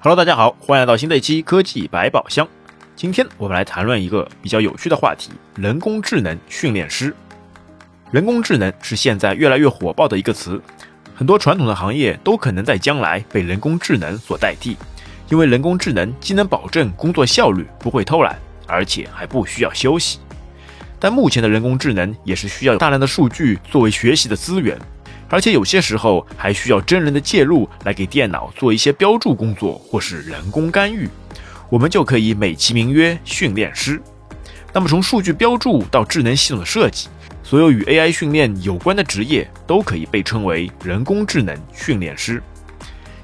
Hello，大家好，欢迎来到新的一期科技百宝箱。今天我们来谈论一个比较有趣的话题——人工智能训练师。人工智能是现在越来越火爆的一个词，很多传统的行业都可能在将来被人工智能所代替，因为人工智能既能保证工作效率不会偷懒，而且还不需要休息。但目前的人工智能也是需要大量的数据作为学习的资源。而且有些时候还需要真人的介入来给电脑做一些标注工作，或是人工干预，我们就可以美其名曰训练师。那么从数据标注到智能系统的设计，所有与 AI 训练有关的职业都可以被称为人工智能训练师。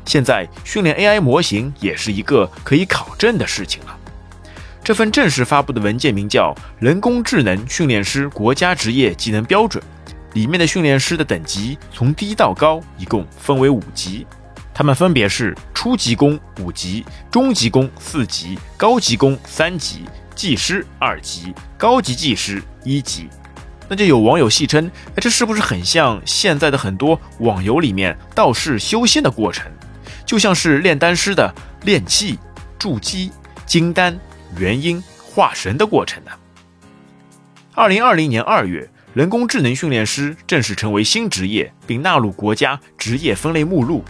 现在训练 AI 模型也是一个可以考证的事情了。这份正式发布的文件名叫《人工智能训练师国家职业技能标准》。里面的训练师的等级从低到高一共分为五级，他们分别是初级工五级、中级工四级、高级工三级、技师二级、高级技师一级。那就有网友戏称：“哎，这是不是很像现在的很多网游里面道士修仙的过程？就像是炼丹师的炼气、筑基、金丹、元婴、化神的过程呢？”二零二零年二月。人工智能训练师正式成为新职业，并纳入国家职业分类目录，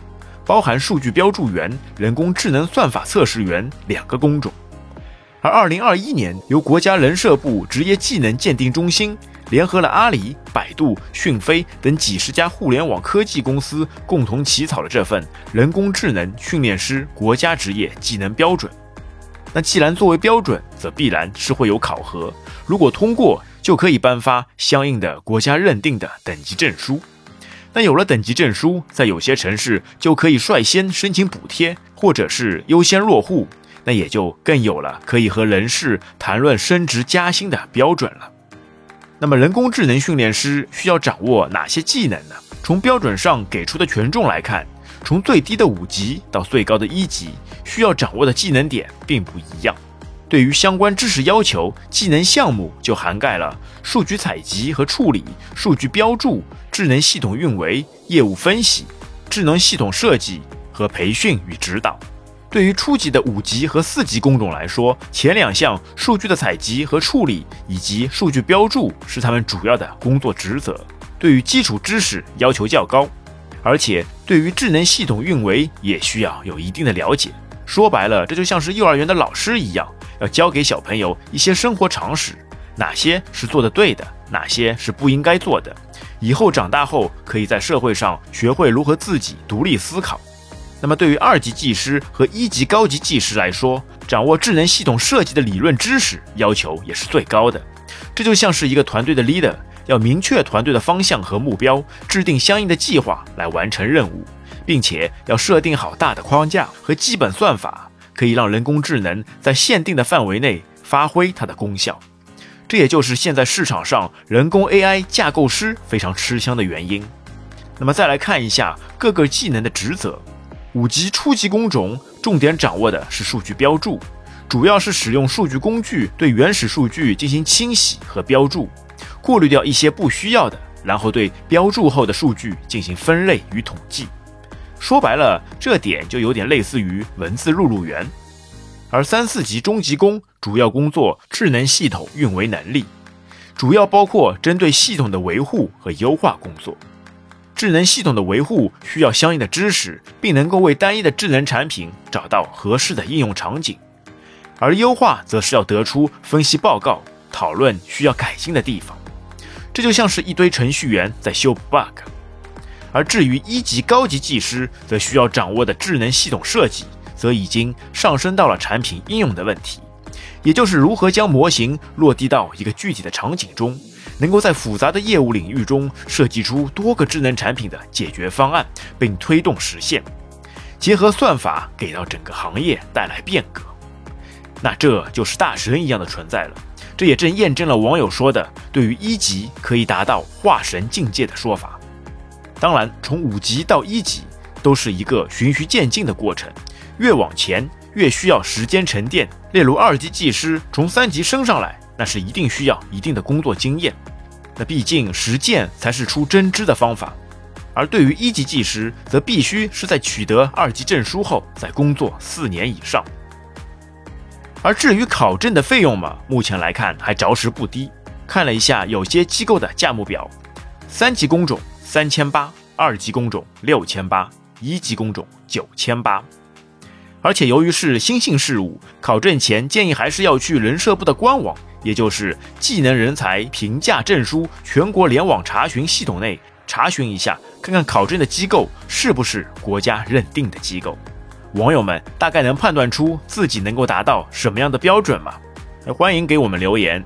包含数据标注员、人工智能算法测试员两个工种。而2021年，由国家人社部职业技能鉴定中心联合了阿里、百度、讯飞等几十家互联网科技公司，共同起草了这份人工智能训练师国家职业技能标准。那既然作为标准，则必然是会有考核，如果通过。就可以颁发相应的国家认定的等级证书。那有了等级证书，在有些城市就可以率先申请补贴，或者是优先落户。那也就更有了可以和人事谈论升职加薪的标准了。那么，人工智能训练师需要掌握哪些技能呢？从标准上给出的权重来看，从最低的五级到最高的一级，需要掌握的技能点并不一样。对于相关知识要求，技能项目就涵盖了数据采集和处理、数据标注、智能系统运维、业务分析、智能系统设计和培训与指导。对于初级的五级和四级工种来说，前两项数据的采集和处理以及数据标注是他们主要的工作职责。对于基础知识要求较高，而且对于智能系统运维也需要有一定的了解。说白了，这就像是幼儿园的老师一样。要教给小朋友一些生活常识，哪些是做的对的，哪些是不应该做的，以后长大后可以在社会上学会如何自己独立思考。那么，对于二级技师和一级高级技师来说，掌握智能系统设计的理论知识要求也是最高的。这就像是一个团队的 leader，要明确团队的方向和目标，制定相应的计划来完成任务，并且要设定好大的框架和基本算法。可以让人工智能在限定的范围内发挥它的功效，这也就是现在市场上人工 AI 架构师非常吃香的原因。那么再来看一下各个技能的职责，五级初级工种重点掌握的是数据标注，主要是使用数据工具对原始数据进行清洗和标注，过滤掉一些不需要的，然后对标注后的数据进行分类与统计。说白了，这点就有点类似于文字录入员，而三四级中级工主要工作智能系统运维能力，主要包括针对系统的维护和优化工作。智能系统的维护需要相应的知识，并能够为单一的智能产品找到合适的应用场景，而优化则是要得出分析报告，讨论需要改进的地方。这就像是一堆程序员在修 bug。而至于一级高级技师，则需要掌握的智能系统设计，则已经上升到了产品应用的问题，也就是如何将模型落地到一个具体的场景中，能够在复杂的业务领域中设计出多个智能产品的解决方案，并推动实现，结合算法给到整个行业带来变革，那这就是大神一样的存在了。这也正验证了网友说的对于一级可以达到化神境界的说法。当然，从五级到一级都是一个循序渐进的过程，越往前越需要时间沉淀。例如，二级技师从三级升上来，那是一定需要一定的工作经验。那毕竟实践才是出真知的方法。而对于一级技师，则必须是在取得二级证书后，再工作四年以上。而至于考证的费用嘛，目前来看还着实不低。看了一下有些机构的价目表，三级工种三千八，二级工种六千八，一级工种九千八。而且由于是新兴事物，考证前建议还是要去人社部的官网，也就是技能人才评价证书全国联网查询系统内查询一下，看看考证的机构是不是国家认定的机构。网友们大概能判断出自己能够达到什么样的标准吗？欢迎给我们留言。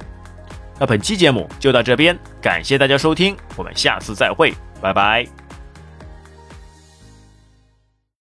那本期节目就到这边，感谢大家收听，我们下次再会，拜拜。